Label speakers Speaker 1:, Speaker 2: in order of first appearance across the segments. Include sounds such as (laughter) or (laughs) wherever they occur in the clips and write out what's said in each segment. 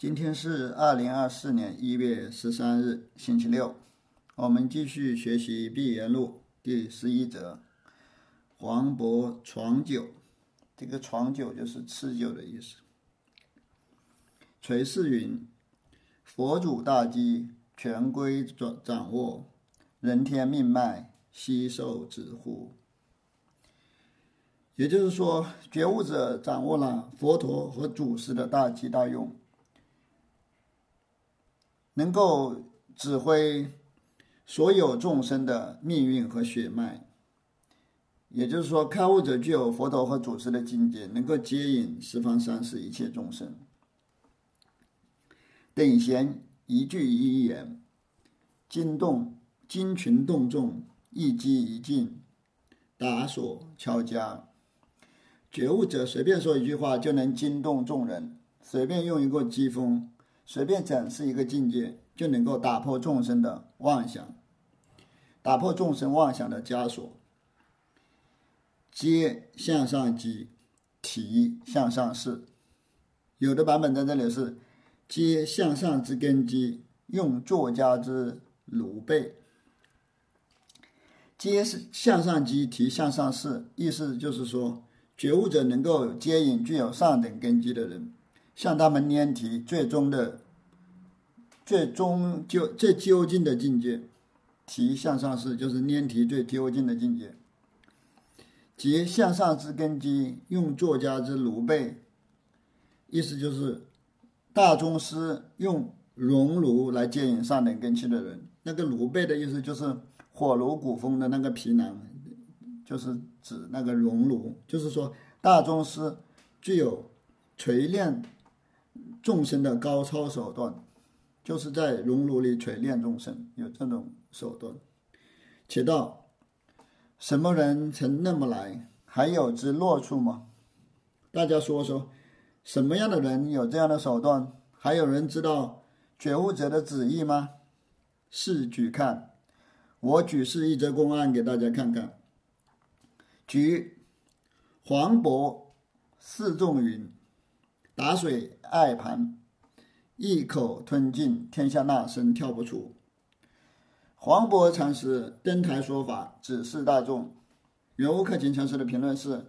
Speaker 1: 今天是二零二四年一月十三日，星期六。我们继续学习《碧岩录》第十一则。黄渤闯酒，这个“闯酒”就是吃酒的意思。垂世云：“佛祖大机，权归掌掌握，人天命脉，悉受指护。”也就是说，觉悟者掌握了佛陀和祖师的大机大用。能够指挥所有众生的命运和血脉，也就是说，开悟者具有佛陀和祖师的境界，能够接引十方三世一切众生。等闲一句一言，惊动惊群动众，一击一静，打锁敲家。觉悟者随便说一句话就能惊动众人，随便用一个机锋。随便展示一个境界，就能够打破众生的妄想，打破众生妄想的枷锁。接向上机，提向上事。有的版本在这里是接向上之根基，用作家之鲁背。接是向上机，提向上事，意思就是说，觉悟者能够接引具有上等根基的人。向他们拈提最终的、最终就最究竟的境界，提向上是就是拈提最究竟的境界。即向上之根基，用作家之炉背，意思就是大宗师用熔炉来接引上等根器的人。那个炉背的意思就是火炉鼓风的那个皮囊，就是指那个熔炉，就是说大宗师具有锤炼。众生的高超手段，就是在熔炉里锤炼众生，有这种手段。且道什么人曾那么来？还有之落处吗？大家说说，什么样的人有这样的手段？还有人知道觉悟者的旨意吗？试举看，我举示一则公案给大家看看。举黄渤示众云。打水爱盘，一口吞尽，天下那僧跳不出。黄渤禅师登台说法，指示大众。圆悟克勤禅师的评论是：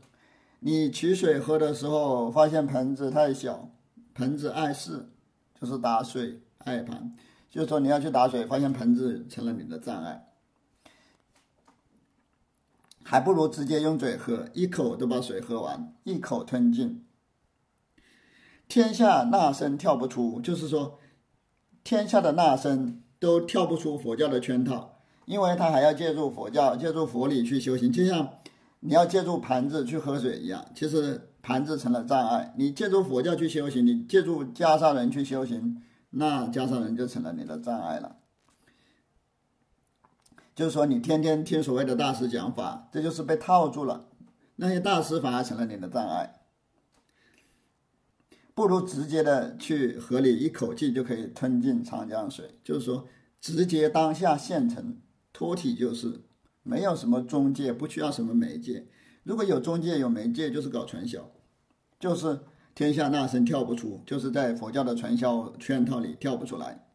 Speaker 1: 你取水喝的时候，发现盆子太小，盆子碍事，就是打水碍盘。就是说你要去打水，发现盆子成了你的障碍，还不如直接用嘴喝，一口都把水喝完，一口吞尽。天下那僧跳不出，就是说，天下的那僧都跳不出佛教的圈套，因为他还要借助佛教、借助佛理去修行，就像你要借助盘子去喝水一样。其实盘子成了障碍，你借助佛教去修行，你借助袈裟人去修行，那袈裟人就成了你的障碍了。就是说，你天天听所谓的大师讲法，这就是被套住了，那些大师反而成了你的障碍。不如直接的去河里一口气就可以吞进长江水，就是说直接当下现成脱体就是，没有什么中介，不需要什么媒介。如果有中介有媒介，就是搞传销，就是天下那僧跳不出，就是在佛教的传销圈套里跳不出来。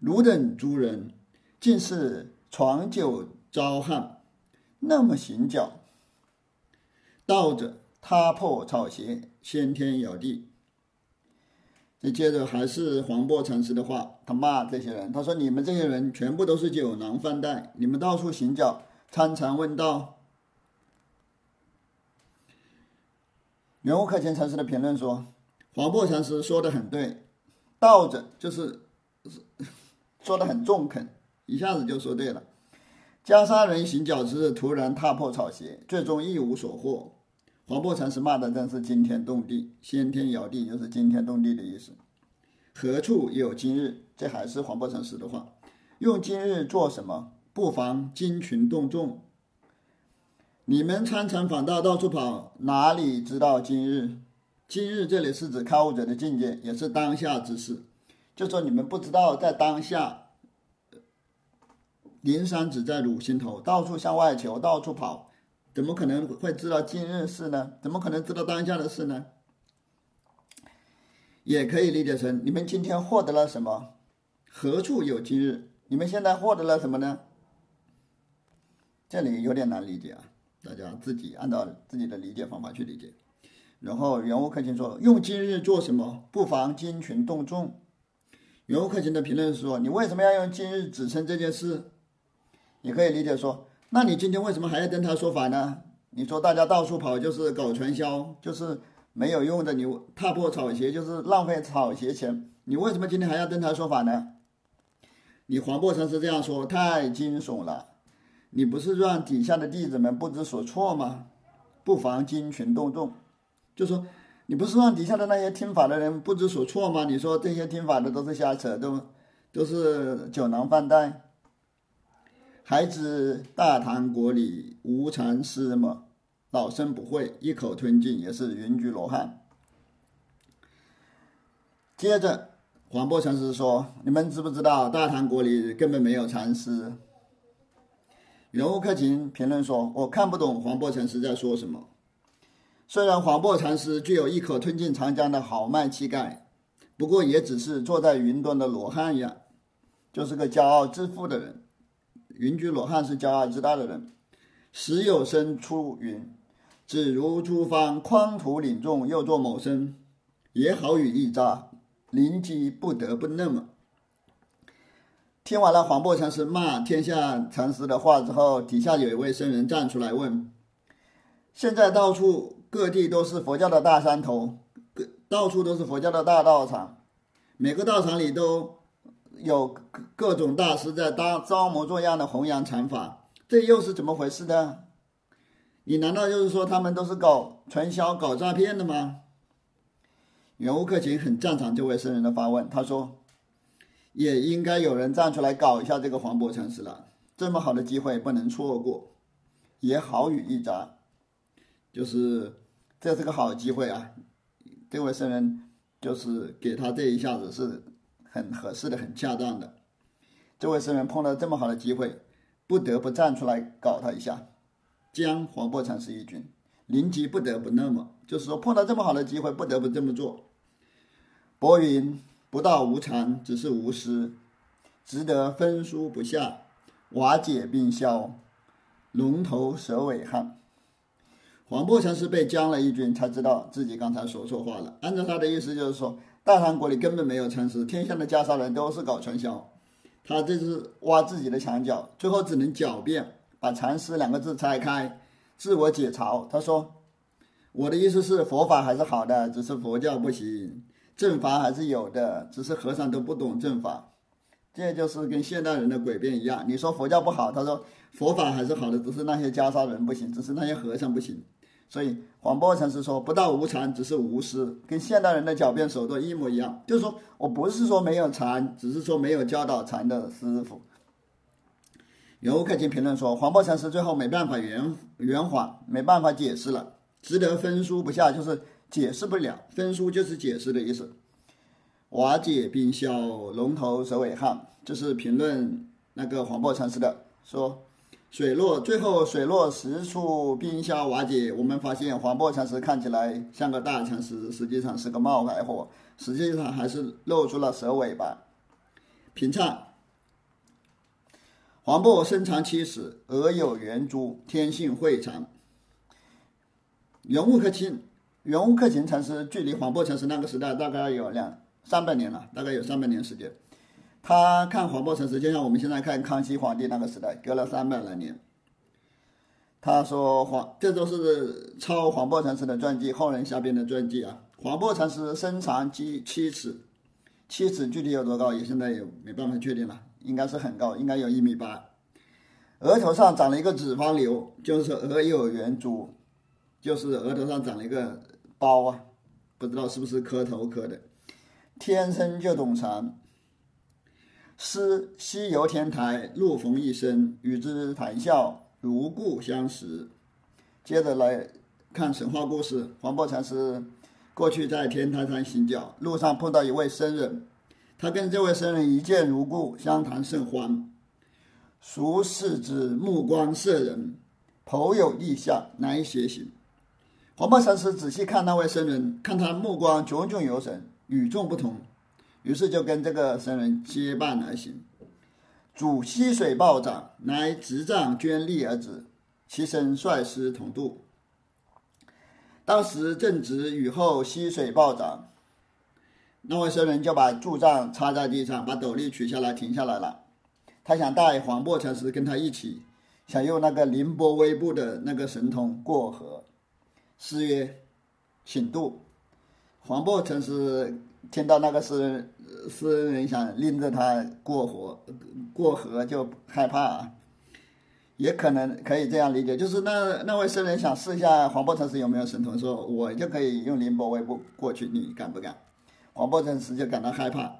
Speaker 1: 汝等诸人竟是闯酒招汉，那么行脚，道者踏破草鞋，先天有地。再接着还是黄渤禅师的话，他骂这些人，他说：“你们这些人全部都是酒囊饭袋，你们到处行脚，参禅问道。”圆悟克勤禅师的评论说：“黄渤禅师说的很对，道者就是说的很中肯，一下子就说对了。袈裟人行脚之日，突然踏破草鞋，最终一无所获。”黄檗禅师骂的真是惊天动地，先天摇地就是惊天动地的意思。何处有今日？这还是黄檗禅师的话。用今日做什么？不妨惊群动众。你们参禅访道，到处跑，哪里知道今日？今日这里是指开悟者的境界，也是当下之事。就说你们不知道，在当下，灵山只在汝心头，到处向外求，到处跑。怎么可能会知道今日事呢？怎么可能知道当下的事呢？也可以理解成你们今天获得了什么？何处有今日？你们现在获得了什么呢？这里有点难理解啊，大家自己按照自己的理解方法去理解。然后袁无克勤说：“用今日做什么？不妨金群动众。”袁无克勤的评论说：“你为什么要用今日指称这件事？”也可以理解说：“那你今天为什么还要跟他说法呢？你说大家到处跑就是搞传销，就是没有用的，你踏破草鞋就是浪费草鞋钱，你为什么今天还要跟他说法呢？”你黄伯禅师这样说太惊悚了。你不是让底下的弟子们不知所措吗？不妨金群动众，就说你不是让底下的那些听法的人不知所措吗？你说这些听法的都是瞎扯，都都是酒囊饭袋。孩子大唐国里无禅师么？老生不会，一口吞尽也是云居罗汉。接着黄波禅师说：“你们知不知道大唐国里根本没有禅师？”袁无克勤评论说：“我看不懂黄檗禅师在说什么。虽然黄檗禅师具有一口吞尽长江的豪迈气概，不过也只是坐在云端的罗汉一样，就是个骄傲自负的人。云居罗汉是骄傲自大的人。时有声出云：‘只如诸方匡图领众，又作某生，也好语一札，临机不得不那么。’”听完了黄檗禅师骂天下禅师的话之后，底下有一位僧人站出来问：“现在到处各地都是佛教的大山头，各到处都是佛教的大道场，每个道场里都有各各种大师在搭招模作样的弘扬禅法，这又是怎么回事呢？你难道就是说他们都是搞传销、搞诈骗的吗？”袁无克勤很赞赏这位僧人的发问，他说。也应该有人站出来搞一下这个黄渤禅师了，这么好的机会不能错过，也好语一砸，就是这是个好机会啊！这位僧人就是给他这一下子是很合适的、很恰当的。这位僧人碰到这么好的机会，不得不站出来搞他一下，将黄渤禅师一军，临机不得不那么，就是说碰到这么好的机会，不得不这么做。薄云。不到无常，只是无私，值得分书不下，瓦解冰消，龙头蛇尾汉。黄檗禅师被将了一军，才知道自己刚才说错话了。按照他的意思，就是说大唐国里根本没有禅师，天下的袈裟人都是搞传销。他这是挖自己的墙角，最后只能狡辩，把禅师两个字拆开，自我解嘲。他说：“我的意思是佛法还是好的，只是佛教不行。”正法还是有的，只是和尚都不懂正法，这就是跟现代人的诡辩一样。你说佛教不好，他说佛法还是好的，只是那些袈裟人不行，只是那些和尚不行。所以黄檗禅师说不到无禅，只是无师，跟现代人的狡辩手段一模一样。就是说我不是说没有禅，只是说没有教导禅的师傅。袁无克勤评论说，黄檗禅师最后没办法圆圆谎，没办法解释了，值得分书不下，就是。解释不了，分书就是解释的意思。瓦解冰消，龙头蛇尾汉，这是评论那个黄檗禅师的说。水落最后水落石出，冰消瓦解。我们发现黄檗禅师看起来像个大禅师，实际上是个冒牌货，实际上还是露出了蛇尾巴。评唱：黄檗身长七尺，额有圆珠，天性慧长，人物可亲。袁无克勤禅师距离黄檗禅师那个时代大概有两三百年了，大概有三百年时间。他看黄檗禅师，就像我们现在看康熙皇帝那个时代，隔了三百来年。他说黄，这都是抄黄檗禅师的传记，后人瞎编的传记啊。黄檗禅师身长七七尺，七尺具体有多高，也现在也没办法确定了，应该是很高，应该有一米八。额头上长了一个脂肪瘤，就是额有圆珠，就是额头上长了一个。包啊，不知道是不是磕头磕的，天生就懂禅。诗西游天台，路逢一生，与之谈笑，如故相识。接着来看神话故事，黄檗禅师过去在天台山行脚，路上碰到一位僧人，他跟这位僧人一见如故，相谈甚欢。孰视之目光摄人，颇有异象，难以写行。黄檗禅师仔细看那位僧人，看他目光炯炯有神，与众不同，于是就跟这个僧人结伴而行。主溪水暴涨，乃执杖捐力而止，其身率师同渡。当时正值雨后溪水暴涨，那位僧人就把柱杖插在地上，把斗笠取下来停下来了。他想带黄檗禅师跟他一起，想用那个凌波微步的那个神通过河。诗曰：“请渡。”黄檗禅师听到那个诗人诗人想拎着他过河，过河就害怕啊，也可能可以这样理解，就是那那位僧人想试一下黄檗禅师有没有神通，说我就可以用凌波微步过去，你敢不敢？黄檗禅师就感到害怕。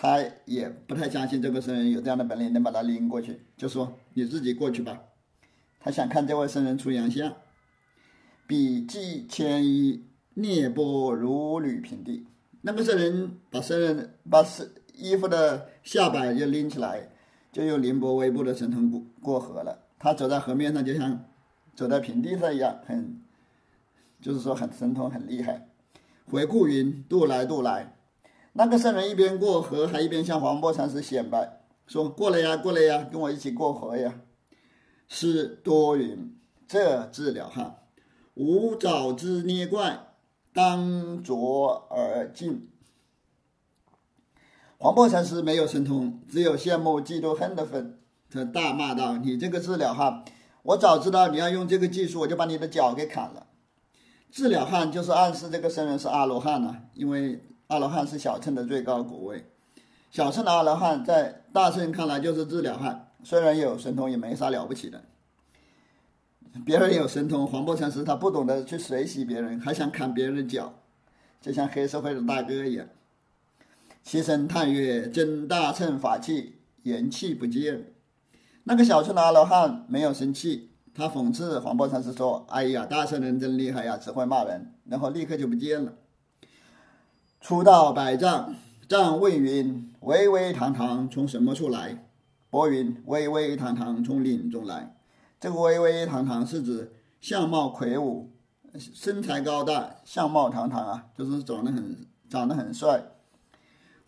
Speaker 1: 他也不太相信这个僧人有这样的本领能把他拎过去，就说你自己过去吧。他想看这位僧人出洋相。笔迹千衣，涅波如履平地。那个圣人把僧人把是衣服的下摆就拎起来，就用凌波微步的神通过过河了。他走在河面上，就像走在平地上一样，很就是说很神通很厉害。回顾云渡来渡来。那个圣人一边过河，还一边向黄檗禅师显摆，说：“过来呀，过来呀，跟我一起过河呀。”是多云，这治了哈，无爪之捏怪，当着而进。黄檗禅师没有神通，只有羡慕、嫉妒、恨的份。他大骂道：“你这个治了汉，我早知道你要用这个技术，我就把你的脚给砍了。”治了汉就是暗示这个僧人是阿罗汉了，因为。阿罗汉是小乘的最高果位，小乘的阿罗汉在大乘看来就是治了汉，虽然有神通，也没啥了不起的。别人有神通，黄檗禅师他不懂得去随喜别人，还想砍别人的脚，就像黑社会的大哥一样。齐声叹曰：“真大乘法器，言气不见。”那个小乘的阿罗汉没有生气，他讽刺黄檗禅师说：“哎呀，大圣人真厉害呀，只会骂人。”然后立刻就不见了。初到百丈，丈问云：“巍巍堂堂从什么处来？”伯云：“巍巍堂堂从岭中来。”这个“巍巍堂堂”是指相貌魁梧、身材高大、相貌堂堂啊，就是长得很长得很帅。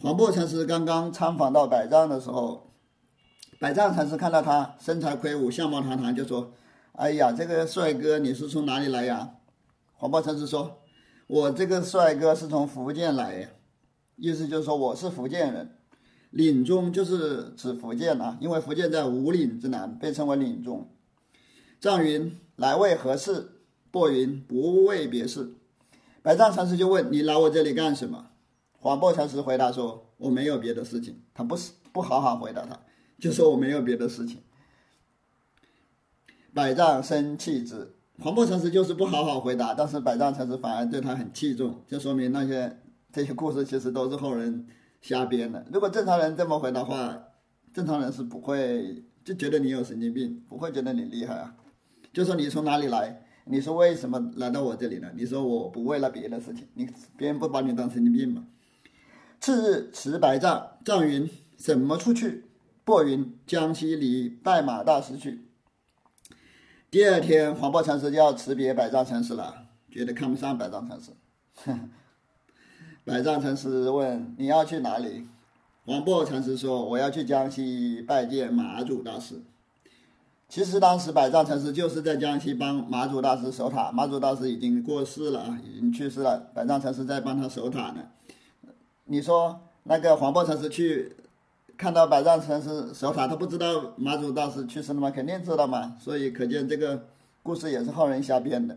Speaker 1: 黄檗禅师刚刚参访到百丈的时候，百丈禅师看到他身材魁梧、相貌堂堂，就说：“哎呀，这个帅哥，你是从哪里来呀？”黄檗禅师说。我这个帅哥是从福建来，意思就是说我是福建人。岭中就是指福建啊，因为福建在五岭之南，被称为岭中。藏云来为何事？薄云不为别事。百丈禅师就问你来我这里干什么？黄檗禅师回答说我没有别的事情。他不是不好好回答他，就说我没有别的事情。百丈生气之。黄檗禅师就是不好好回答，但是百丈禅师反而对他很器重，就说明那些这些故事其实都是后人瞎编的。如果正常人这么回答话，正常人是不会就觉得你有神经病，不会觉得你厉害啊。就说你从哪里来？你说为什么来到我这里呢？你说我不为了别的事情，你别人不把你当神经病吗？次日辞白丈，丈云怎么出去？薄云江西里拜马大师去。第二天，黄檗禅师就要辞别百丈禅师了，觉得看不上百丈禅师。(laughs) 百丈禅师问：“你要去哪里？”黄檗禅师说：“我要去江西拜见马祖大师。”其实当时百丈禅师就是在江西帮马祖大师守塔，马祖大师已经过世了啊，已经去世了，百丈禅师在帮他守塔呢。你说那个黄檗禅师去？看到百丈禅师守塔，他不知道马祖大师去世了吗？肯定知道嘛。所以可见这个故事也是后人瞎编的。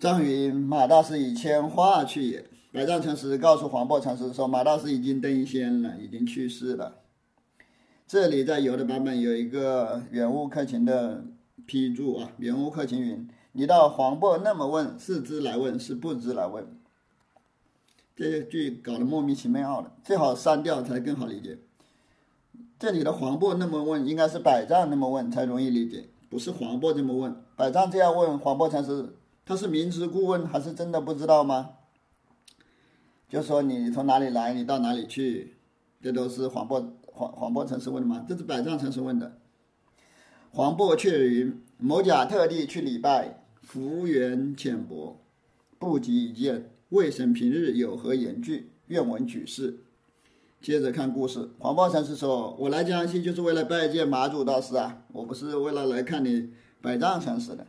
Speaker 1: 张云马大师已迁化去也。百丈禅师告诉黄檗禅师说，马大师已经登仙了，已经去世了。这里在有的版本有一个圆悟克勤的批注啊，圆悟克勤云：“你到黄檗那么问，是知来问，是不知来问。”这句搞得莫名其妙的，最好删掉才更好理解。这里的黄渤那么问，应该是百丈那么问才容易理解，不是黄渤这么问。百丈这样问黄渤才是，他是明知故问还是真的不知道吗？就说你从哪里来，你到哪里去，这都是黄渤黄黄渤禅师问的吗？这是百丈禅师问的。黄渤却云：某甲特地去礼拜，福缘浅薄，不及一见，未审平日有何言句？愿闻举事。接着看故事，黄豹禅师说：“我来江西就是为了拜见马祖大师啊，我不是为了来看你百丈禅师的。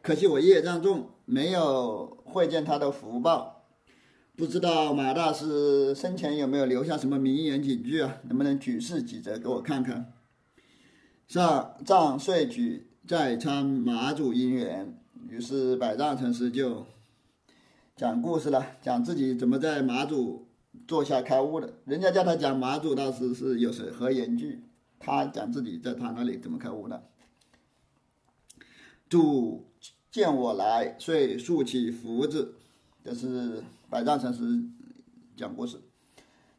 Speaker 1: 可惜我业障重，没有会见他的福报。不知道马大师生前有没有留下什么名言警句啊？能不能举世几则给我看看？”上藏岁举再参马祖因缘，于是百丈禅师就讲故事了，讲自己怎么在马祖坐下开悟的。人家叫他讲马祖大师是有什何言句，他讲自己在他那里怎么开悟的。主见我来，遂竖起福字，这是百丈禅师讲故事，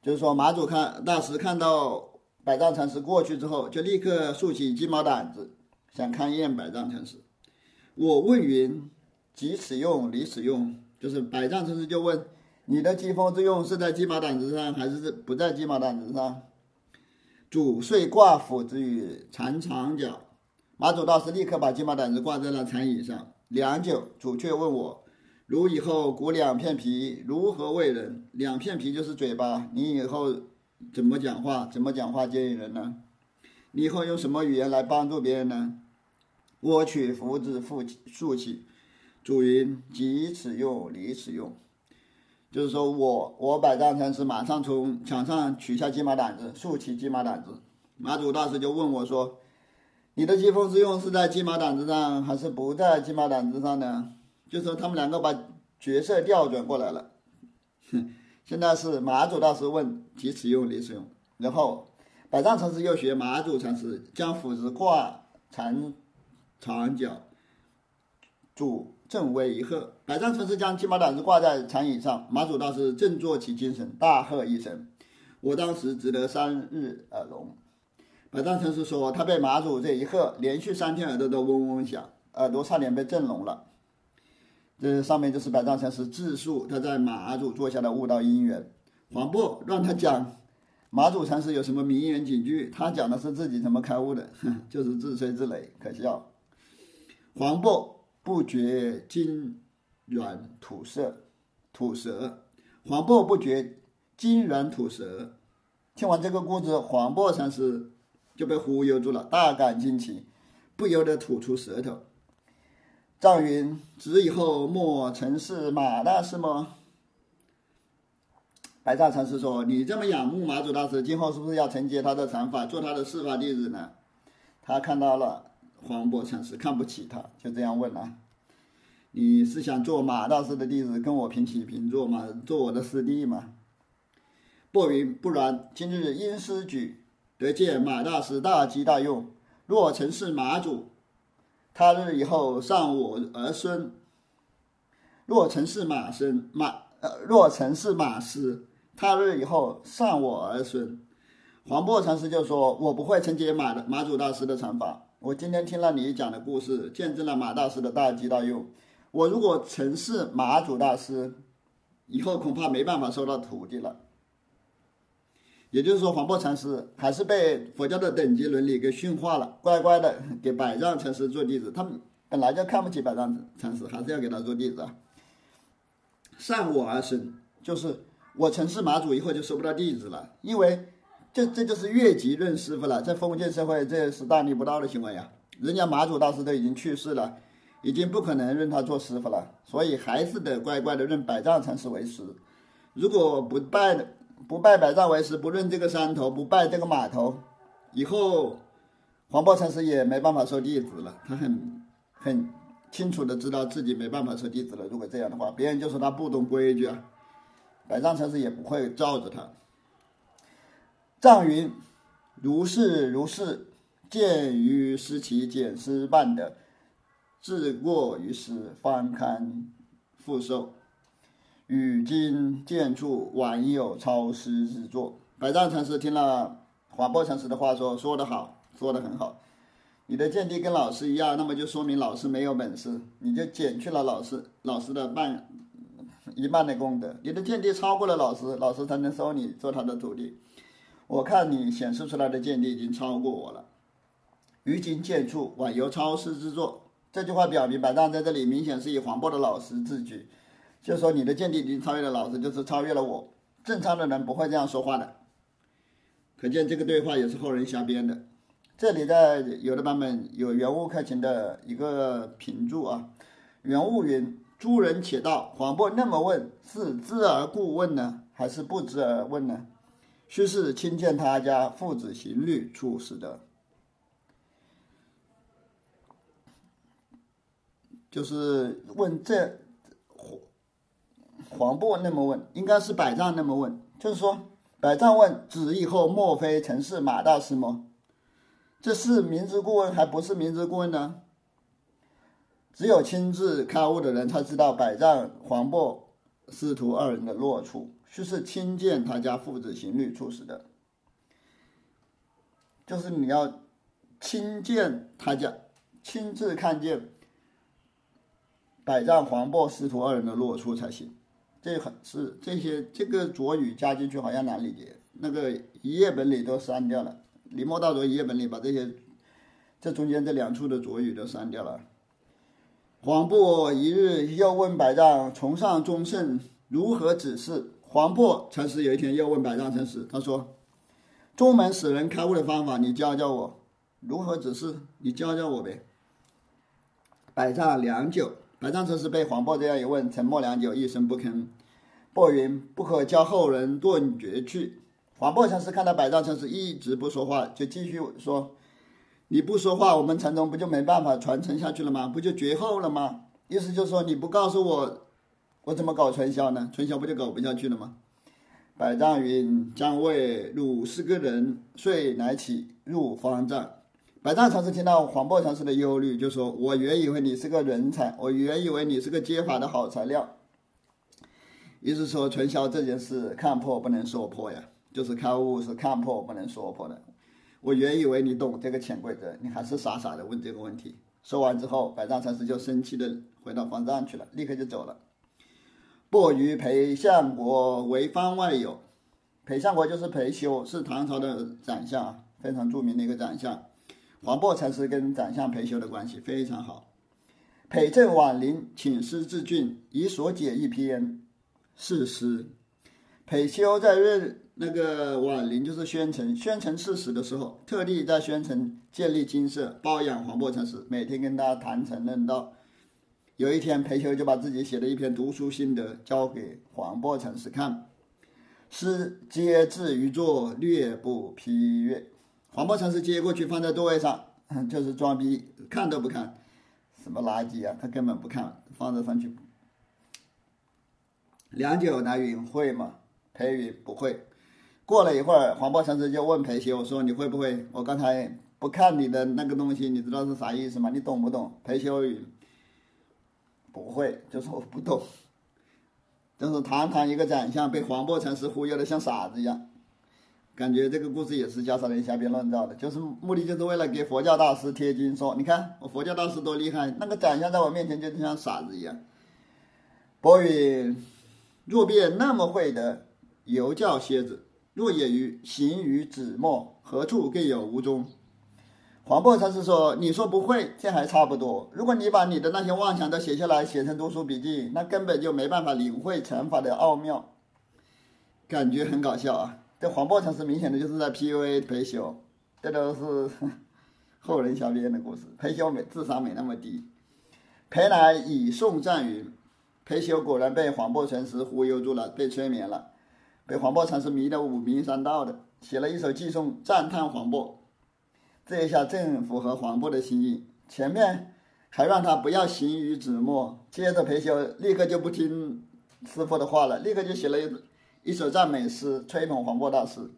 Speaker 1: 就是说马祖看大师看到。百丈禅师过去之后，就立刻竖起鸡毛掸子，想勘验百丈禅师。我问云：即此用，离此用？就是百丈禅师就问：你的疾风之用是在鸡毛掸子上，还是不在鸡毛掸子上？主遂挂斧之于禅长角。马祖大师立刻把鸡毛掸子挂在了禅椅上。良久，主却问我：如以后鼓两片皮，如何为人？两片皮就是嘴巴，你以后。怎么讲话？怎么讲话接引人呢？你以后用什么语言来帮助别人呢？我取福子复竖起，主云：即此用，离此用。就是说我我百丈禅师马上从墙上取下鸡毛掸子，竖起鸡毛掸子。马祖大师就问我说：“你的疾风之用是在鸡毛掸子上，还是不在鸡毛掸子上呢？”就说他们两个把角色调转过来了。哼。现在是马祖大师问即此用离此用，然后百丈禅师又学马祖禅师将斧子挂禅长角，主正威一喝。百丈禅师将鸡毛掸子挂在禅椅上，马祖大师振作起精神，大喝一声：“我当时只得三日耳聋。”百丈禅师说，他被马祖这一喝，连续三天耳朵都嗡嗡响，耳朵差点被震聋了。这上面就是百丈禅师自述他在马祖坐下的悟道因缘。黄渤让他讲马祖禅师有什么名言警句，他讲的是自己怎么开悟的，(laughs) 就是自吹自擂，可笑。黄渤不觉筋软吐舌，吐舌。黄渤不觉筋软吐舌。听完这个故事，黄渤禅师就被忽悠住了，大感惊奇，不由得吐出舌头。藏云：“子以后莫曾是马大师吗？”白丈禅师说：“你这么仰慕马祖大师，今后是不是要承接他的禅法，做他的释法弟子呢？”他看到了黄渤禅师看不起他，就这样问了：“你是想做马大师的弟子，跟我平起平坐吗？做我的师弟吗？”不云：“不然，今日因师举得见马大师大机大用，若曾是马祖。”他日以后上我儿孙，若曾是马生马呃，若曾是马师，他日以后上我儿孙。黄檗禅师就说：“我不会承接马的马祖大师的禅法。我今天听了你讲的故事，见证了马大师的大吉大用。我如果曾是马祖大师，以后恐怕没办法收到徒弟了。”也就是说，黄檗禅师还是被佛教的等级伦理给驯化了，乖乖的 (laughs) 给百丈禅师做弟子。他们本来就看不起百丈禅师，还是要给他做弟子啊。善我而生，就是我成是马祖以后就收不到弟子了，因为这这就是越级认师傅了。在封建社会，这是大逆不道的行为呀。人家马祖大师都已经去世了，已经不可能认他做师傅了，所以还是得乖乖的认百丈禅师为师。如果不拜的。不拜百丈为师，不认这个山头，不拜这个码头，以后黄檗禅师也没办法收弟子了。他很很清楚的知道自己没办法收弟子了。如果这样的话，别人就说他不懂规矩啊，百丈禅师也不会罩着他。藏云：如是如是，见于师其简师办的，自过于师，方堪复受。与今见处，晚有超师之作。百丈禅师听了华波禅师的话，说：“说得好，说得很好。你的见地跟老师一样，那么就说明老师没有本事，你就减去了老师老师的半一半的功德。你的见地超过了老师，老师才能收你做他的徒弟。我看你显示出来的见地已经超过我了。于今见处，晚有超师之作。这句话表明，百丈在这里明显是以黄渤的老师自居。”就说你的见地已经超越了老子，就是超越了我。正常的人不会这样说话的。可见这个对话也是后人瞎编的。这里在有的版本有原物克勤的一个评注啊，原物云：“诸人且道，黄渤那么问，是知而故问呢，还是不知而问呢？须是亲见他家父子行律处使的。”就是问这黄渤那么问，应该是百丈那么问，就是说百丈问子以后，莫非曾是马大师么？这是明知故问，还不是明知故问呢？只有亲自开悟的人才知道百丈、黄渤师徒二人的落处，须是亲见他家父子行律处使的。就是你要亲见他家，亲自看见百丈、黄渤师徒二人的落处才行。这很是这些这个拙语加进去好像难理解，那个一页本里都删掉了。李莫大拙一页本里把这些这中间这两处的拙语都删掉了。黄渤一日又问百丈：“崇尚忠圣如何指示？”黄渤禅师有一天又问百丈禅师：“他说，宗门使人开悟的方法，你教教我，如何指示？你教教我呗。”百丈良久，百丈禅师被黄渤这样一问，沉默良久，一声不吭。渤云：“不可教后人顿绝去。”黄渤禅师看到百丈禅师一直不说话，就继续说：“你不说话，我们禅宗不就没办法传承下去了吗？不就绝后了吗？意思就是说，你不告诉我，我怎么搞传销呢？传销不就搞不下去了吗？”百丈云：“将谓汝是个人，遂乃起入方丈。”百丈禅师听到黄檗禅师的忧虑，就说：“我原以为你是个人才，我原以为你是个接法的好材料。”意思说，传销这件事看破不能说破呀。就是开悟是看破不能说破的。我原以为你懂这个潜规则，你还是傻傻的问这个问题。说完之后，百丈禅师就生气的回到方丈去了，立刻就走了。薄于裴相国为方外有，裴相国就是裴修，是唐朝的宰相啊，非常著名的一个宰相。黄渤禅师跟宰相裴修的关系非常好。裴正晚临，请师自俊，以所解一篇是诗。裴修在任。那个婉陵就是宣城，宣城刺史的时候，特地在宣城建立精舍，包养黄渤禅师，每天跟他谈禅论道。有一天，裴修就把自己写的一篇读书心得交给黄渤禅师看，诗皆自于作，略不批阅。黄渤禅师接过去放在座位上，(laughs) 就是装逼，看都不看，什么垃圾啊，他根本不看，放在上去。良久，乃允会吗？裴允不会。过了一会儿，黄渤禅师就问裴修说：“你会不会？我刚才不看你的那个东西，你知道是啥意思吗？你懂不懂？”裴修语不会，就说我不懂。就是堂堂一个宰相，被黄渤禅师忽悠的像傻子一样。感觉这个故事也是加上人瞎编乱造的，就是目的就是为了给佛教大师贴金，说你看我佛教大师多厉害，那个长相在我面前就像傻子一样。博云若变那么会的，犹教蝎子。若也于行于纸墨，何处更有无中？黄渤禅师说：“你说不会，这还差不多。如果你把你的那些妄想都写下来，写成读书笔记，那根本就没办法领会禅法的奥妙。”感觉很搞笑啊！这黄渤禅师明显的就是在 PUA 裴修，这都是 (laughs) 后人瞎编的故事。裴修没智商没那么低。裴乃以宋赞云：“裴修果然被黄渤禅师忽悠住了，被催眠了。”被黄渤禅师迷得五迷三道的，写了一首寄送赞叹黄渤，这一下正符合黄渤的心意。前面还让他不要行于纸墨，接着裴修立刻就不听师傅的话了，立刻就写了一一首赞美诗，吹捧黄渤大师。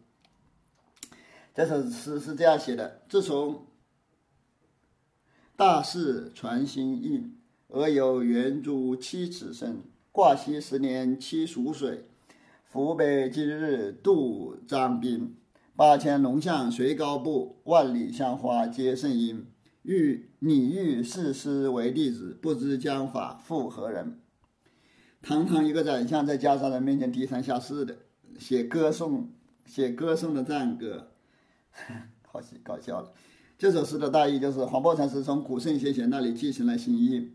Speaker 1: 这首诗是这样写的：自从大事传心印，而有圆珠七尺深，挂锡十年七蜀水。湖北今日渡张滨，八千龙象随高步，万里香花皆胜音。欲你欲世师为弟子，不知将法复何人？堂堂一个宰相，在家上人面前低三下四的写歌颂，写歌颂的赞歌，(laughs) 好搞笑了。这首诗的大意就是：黄渤禅师从古圣先贤那里继承了心意，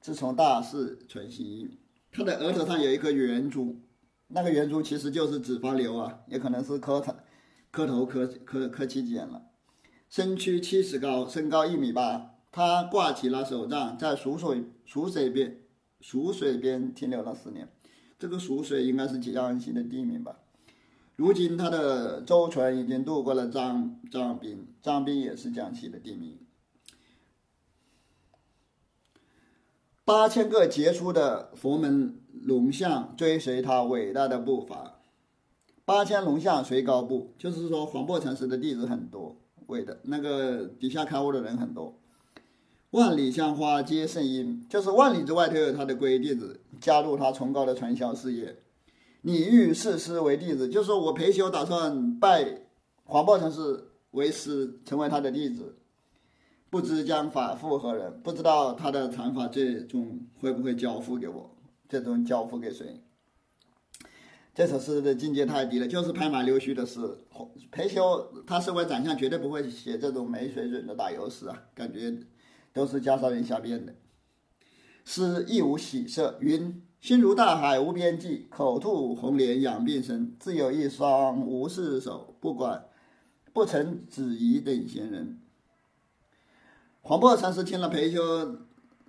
Speaker 1: 自从大事传心意。他的额头上有一颗圆珠，那个圆珠其实就是脂肪瘤啊，也可能是磕头磕头磕磕磕起茧了。身躯七尺高，身高一米八。他挂起了手杖，在蜀水蜀水边蜀水边停留了四年。这个蜀水应该是江西的地名吧？如今他的舟船已经渡过了张张滨，张滨也是江西的地名。八千个杰出的佛门龙象追随他伟大的步伐。八千龙象随高步，就是说黄檗禅师的弟子很多，伟的那个底下开悟的人很多。万里香花皆圣音，就是万里之外都有他的皈弟子加入他崇高的传销事业。你欲视师为弟子，就是说我裴修打算拜黄檗禅师为师，成为他的弟子。不知将法付何人？不知道他的禅法最终会不会交付给我？最终交付给谁？这首诗的境界太低了，就是拍马溜须的诗。裴修他身为长相，绝对不会写这种没水准的打油诗啊，感觉。都是家少人瞎编的。诗亦无喜色，云：心如大海无边际，口吐红莲养病身。自有一双无事手，不管不成子怡等闲人。黄檗禅师听了裴修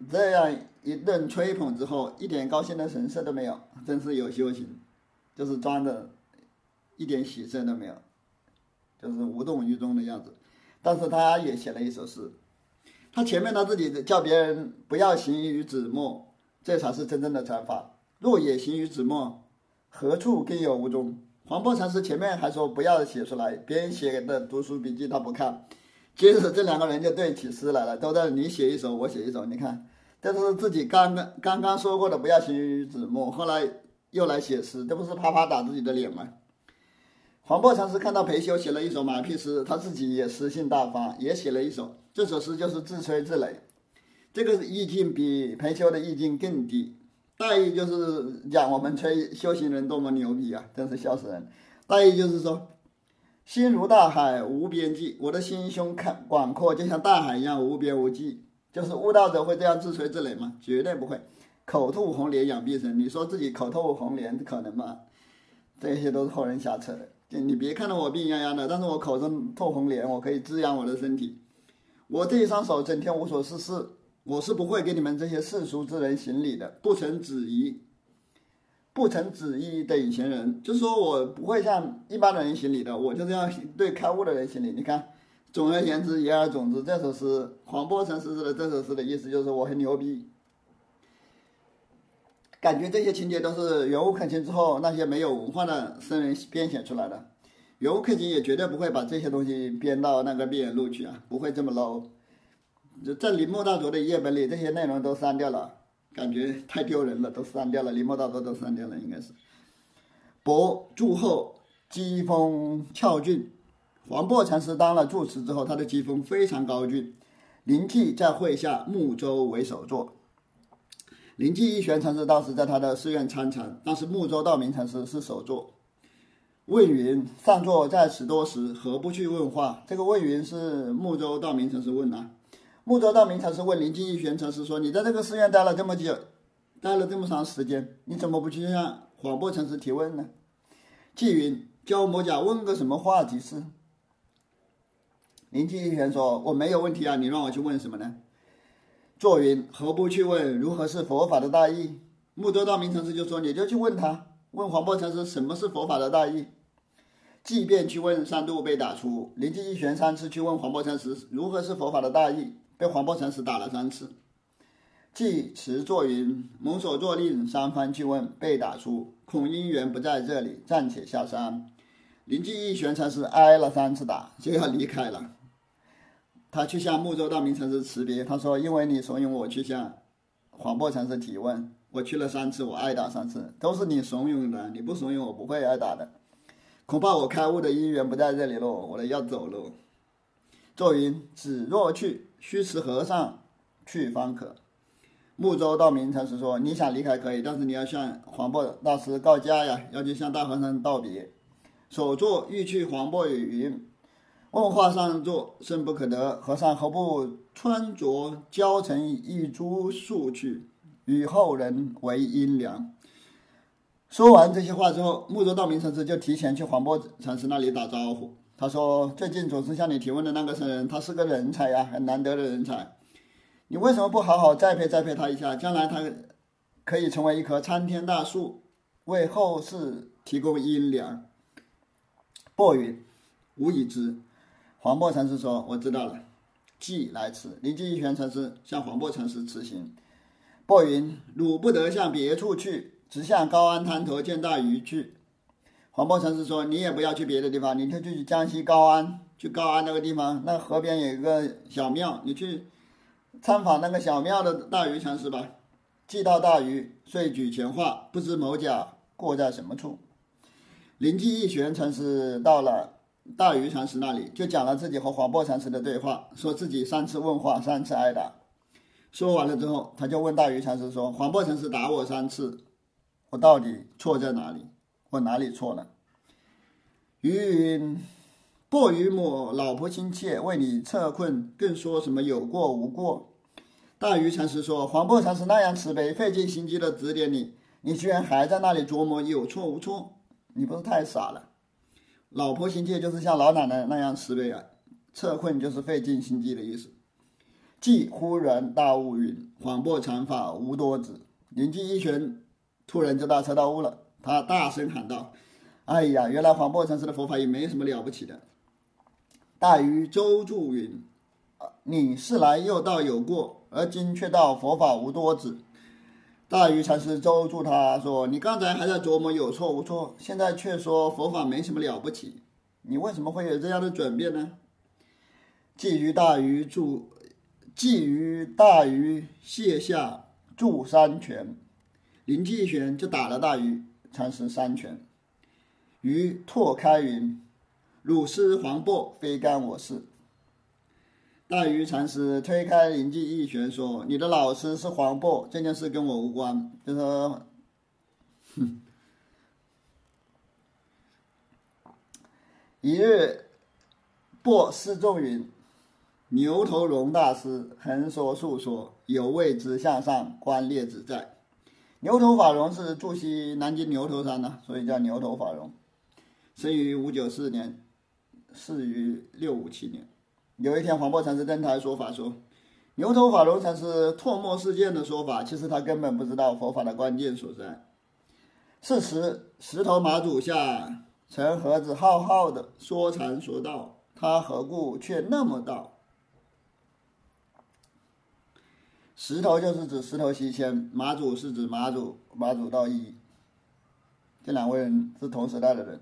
Speaker 1: 这样一顿吹捧之后，一点高兴的神色都没有，真是有修行，就是装的，一点喜色都没有，就是无动于衷的样子。但是他也写了一首诗。他前面他自己叫别人不要行于子墨，这才是真正的禅法。若也行于子墨，何处更有无踪？黄檗禅师前面还说不要写出来，别人写的读书笔记他不看。接着这两个人就对起诗来了，都在你写一首，我写一首。你看，这是自己刚刚刚刚说过的不要行于子墨，后来又来写诗，这不是啪啪打自己的脸吗？黄檗禅师看到裴修写了一首马屁诗，他自己也诗性大发，也写了一首。这首诗就是自吹自擂，这个意境比裴修的意境更低。大意就是讲我们吹修行人多么牛逼啊，真是笑死人。大意就是说，心如大海无边际，我的心胸看广阔，就像大海一样无边无际。就是悟道者会这样自吹自擂吗？绝对不会。口吐红莲养病身，你说自己口吐红莲可能吗？这些都是后人瞎扯的。就你别看到我病殃殃的，但是我口中吐红莲，我可以滋养我的身体。我这一双手整天无所事事，我是不会给你们这些世俗之人行礼的，不成子仪，不成子仪等闲人，就是说我不会向一般的人行礼的，我就是要对开悟的人行礼。你看，总而言之，言而总之，这首诗黄檗禅师的这首诗的意思就是我很牛逼。感觉这些情节都是圆悟克勤之后那些没有文化的僧人编写出来的。游客金也绝对不会把这些东西编到那个毕业录去啊，不会这么 low。在林默大佐的页本里，这些内容都删掉了，感觉太丢人了，都删掉了。林默大佐都删掉了，应该是。博住后机锋峭峻，黄檗禅师当了住持之后，他的机锋非常高峻。灵寂在会下木舟为首座，灵寂一玄禅师当时在他的寺院参禅，当时木舟道明禅师是首座。问云：上座在此多时，何不去问话？这个问云是睦州道明禅师问啊。睦州道明禅师问灵寂一玄禅师说：“你在这个寺院待了这么久，待了这么长时间，你怎么不去向黄檗禅师提问呢？”寂云：“教魔甲问个什么话题是？”灵寂一玄说：“我没有问题啊，你让我去问什么呢？”坐云：“何不去问如何是佛法的大义？”木舟道明禅师就说：“你就去问他，问黄檗禅师什么是佛法的大义。”即便去问三度被打出，灵寂一玄三次去问黄檗禅师如何是佛法的大义，被黄檗禅师打了三次。即持坐云，蒙所作令三番去问，被打出，恐因缘不在这里，暂且下山。灵寂一玄禅师挨了三次打，就要离开了。他去向木州道明禅师辞别，他说：“因为你怂恿我去向黄檗禅师提问，我去了三次，我挨打三次，都是你怂恿的，你不怂恿我不会挨打的。”恐怕我开悟的因缘不在这里喽，我得要走喽。坐云：子若去，须持和尚去方可。木舟道明禅师说：“你想离开可以，但是你要向黄檗大师告假呀，要去向大和尚道别。”所作欲去黄檗云：“问话上座，甚不可得。和尚何不穿着交成一株树去？”与后人为阴凉。说完这些话之后，木州道明禅师就提前去黄檗禅师那里打招呼。他说：“最近总是向你提问的那个僧人，他是个人才呀，很难得的人才。你为什么不好好栽培栽培他一下？将来他可以成为一棵参天大树，为后世提供阴凉。”薄云：“吾已知。”黄檗禅师说：“我知道了。”即来迟，灵济一玄禅师向黄檗禅师辞行。薄云：“汝不得向别处去。”直向高安滩头见大鱼去。黄檗禅师说：“你也不要去别的地方，你就去江西高安，去高安那个地方，那河边有一个小庙，你去参访那个小庙的大鱼禅师吧。”既到大鱼，遂举前话，不知某甲过在什么处。灵机一玄禅师到了大鱼禅师那里，就讲了自己和黄檗禅师的对话，说自己三次问话，三次挨打。说完了之后，他就问大鱼禅师说：“黄檗禅师打我三次。”我到底错在哪里？我哪里错了？余云：薄于母老婆心切，为你测困，更说什么有过无过？大鱼禅师说：黄檗禅师那样慈悲，费尽心机的指点你，你居然还在那里琢磨有错无错？你不是太傻了？老婆心切就是像老奶奶那样慈悲啊，测困就是费尽心机的意思。即忽然大悟云：黄檗禅法无多子，灵机一玄。突然就大彻大悟了，他大声喊道：“哎呀，原来黄檗禅师的佛法也没什么了不起的。”大禹周住云：“你是来又道有过，而今却道佛法无多子。”大禹禅师周住他说：“你刚才还在琢磨有错无错，现在却说佛法没什么了不起，你为什么会有这样的转变呢？”寄于大禹住，寄于大禹卸下住山泉。灵济玄就打了大鱼禅师三拳，鱼拓开云：“汝师黄渤，非干我事。”大鱼禅师推开灵济一玄说：“你的老师是黄渤，这件事跟我无关。”就说：“哼。”一日，播示众云：“牛头龙大师横说竖说，有位之向上观列子在。”牛头法融是住西南京牛头山的，所以叫牛头法融。生于五九四年，逝于六五七年。有一天，黄檗禅师登台说法，说牛头法融禅师唾沫事件的说法，其实他根本不知道佛法的关键所在。是时，石头马祖下陈盒子浩浩的说禅说道，他何故却那么道？石头就是指石头西迁，马祖是指马祖马祖道一，这两位人是同时代的人。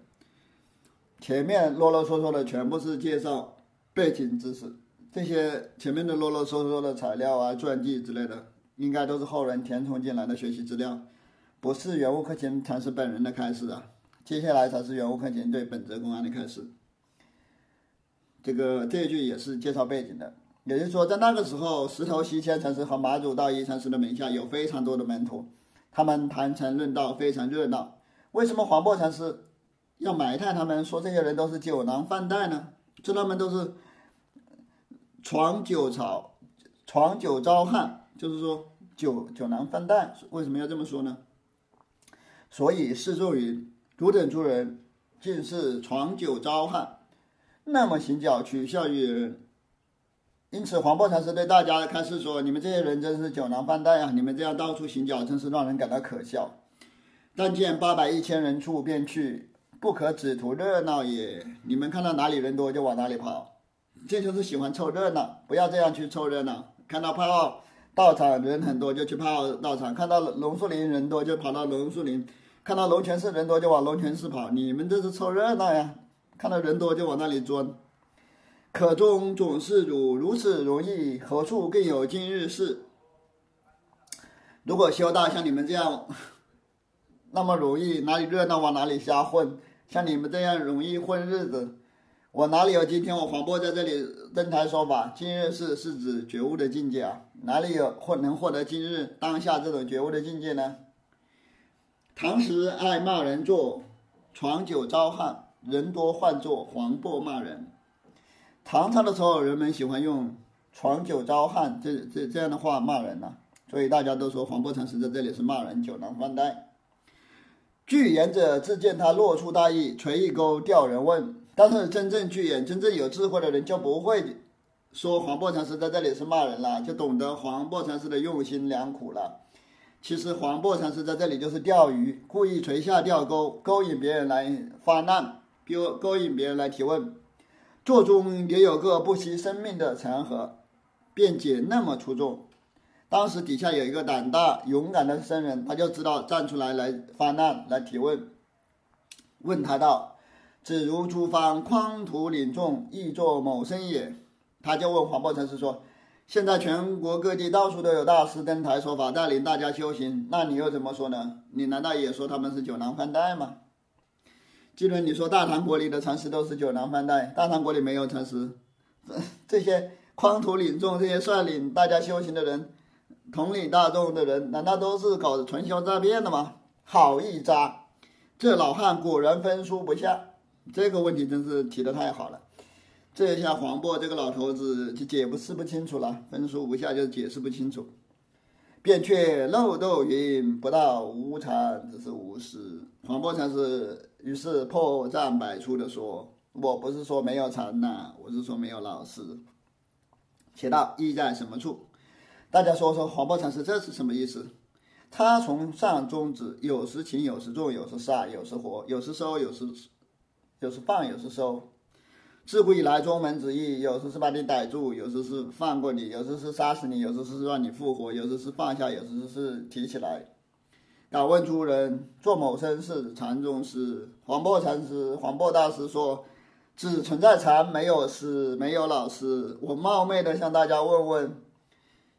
Speaker 1: 前面啰啰嗦嗦的全部是介绍背景知识，这些前面的啰啰嗦嗦的材料啊、传记之类的，应该都是后人填充进来的学习资料，不是原物克勤禅师本人的开始啊。接下来才是原物克勤对本泽公安的开始。这个这一句也是介绍背景的。也就是说，在那个时候，石头西迁禅师和马祖道一禅师的门下有非常多的门徒，他们谈禅论道非常热闹。为什么黄檗禅师要埋汰他们，说这些人都是酒囊饭袋呢？说他们都是闯酒槽、闯酒招汉，就是说酒酒囊饭袋。为什么要这么说呢？所以示众云：汝等诸人尽是闯酒招汉，那么行脚取笑于人。因此，黄檗禅师对大家开示说：“你们这些人真是酒囊饭袋啊！你们这样到处行脚，真是让人感到可笑。但见八百一千人处便去，不可只图热闹也。你们看到哪里人多就往哪里跑，这就是喜欢凑热闹。不要这样去凑热闹。看到泡道场人很多就去泡道场，看到龙树林人多就跑到龙树林，看到龙泉寺人多就往龙泉寺跑。你们这是凑热闹呀！看到人多就往那里钻。”可中总是如如此容易，何处更有今日事？如果修道像你们这样 (laughs) 那么容易，哪里热闹往哪里瞎混？像你们这样容易混日子，我哪里有今天我黄渤在这里登台说法？今日事是指觉悟的境界啊，哪里有获能获得今日当下这种觉悟的境界呢？唐时爱骂人坐，床酒招汉，人多唤作黄渤骂人。唐朝的时候，人们喜欢用“闯酒招汉”这这这样的话骂人呐。所以大家都说黄檗禅师在这里是骂人酒囊饭袋。具言者自见他落出大意，垂一钩钓人问。但是真正具言、真正有智慧的人就不会说黄檗禅师在这里是骂人了，就懂得黄檗禅师的用心良苦了。其实黄檗禅师在这里就是钓鱼，故意垂下钓钩，勾引别人来发难，如勾引别人来提问。座中也有个不惜生命的禅和，辩解那么出众。当时底下有一个胆大勇敢的僧人，他就知道站出来来发难来提问。问他道。子如诸方匡土领众，亦作某僧也。他就问黄檗禅师说：“现在全国各地到处都有大师登台说法，带领大家修行，那你又怎么说呢？你难道也说他们是酒囊饭袋吗？既然你说大唐国里的禅师都是酒囊饭袋，大唐国里没有禅师，(laughs) 这些匡土领众、这些率领大家修行的人、统领大众的人，难道都是搞传销诈骗的吗？好一扎！这老汉果然分数不下。”这个问题真是提的太好了，这一下黄渤这个老头子就解不释不清楚了，分数不下就解释不清楚。便却漏斗云不到无常，只是无事。黄渤禅师于是破绽百出的说：“我不是说没有禅呐，我是说没有老师。”且道意在什么处？大家说说黄渤禅师这是什么意思？他从上中止，有时轻，有时重，有时杀，有时活，有时收，有时。有时放，有时收。自古以来，宗门旨意，有时是把你逮住，有时是放过你，有时是杀死你，有时是让你复活，有时是放下，有时是提起来。敢问诸人，做某生是禅宗师？黄檗禅师、黄檗大师说：“只存在禅，没有师，没有老师。”我冒昧的向大家问问，